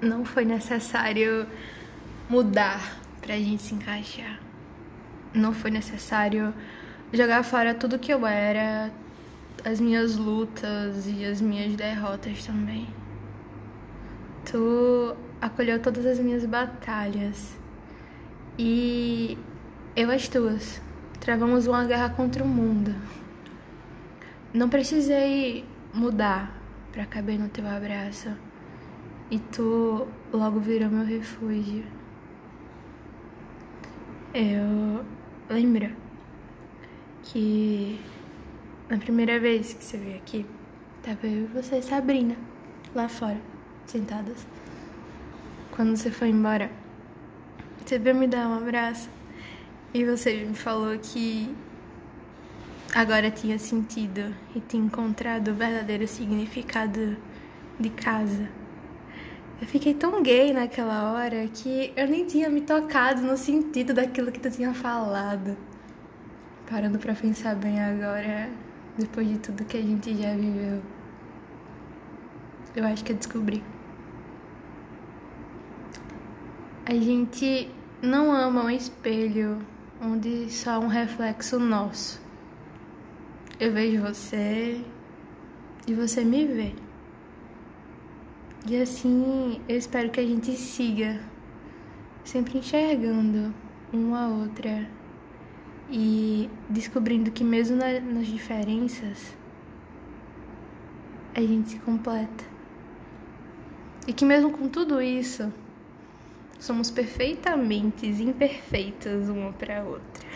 não foi necessário mudar pra gente se encaixar. Não foi necessário jogar fora tudo que eu era, as minhas lutas e as minhas derrotas também. Tu acolheu todas as minhas batalhas e eu as tuas. Travamos uma guerra contra o mundo. Não precisei mudar para caber no teu abraço. E tu logo virou meu refúgio. Eu lembro que na primeira vez que você veio aqui, tava eu e você e Sabrina lá fora, sentadas. Quando você foi embora, você veio me dar um abraço e você me falou que agora tinha sentido e tinha encontrado o verdadeiro significado de casa. Eu fiquei tão gay naquela hora que eu nem tinha me tocado no sentido daquilo que tu tinha falado. Parando pra pensar bem agora, depois de tudo que a gente já viveu, eu acho que eu descobri. A gente não ama um espelho onde só um reflexo nosso. Eu vejo você e você me vê. E assim, eu espero que a gente siga sempre enxergando uma a outra e descobrindo que mesmo nas diferenças a gente se completa. E que mesmo com tudo isso, somos perfeitamente imperfeitas uma para outra.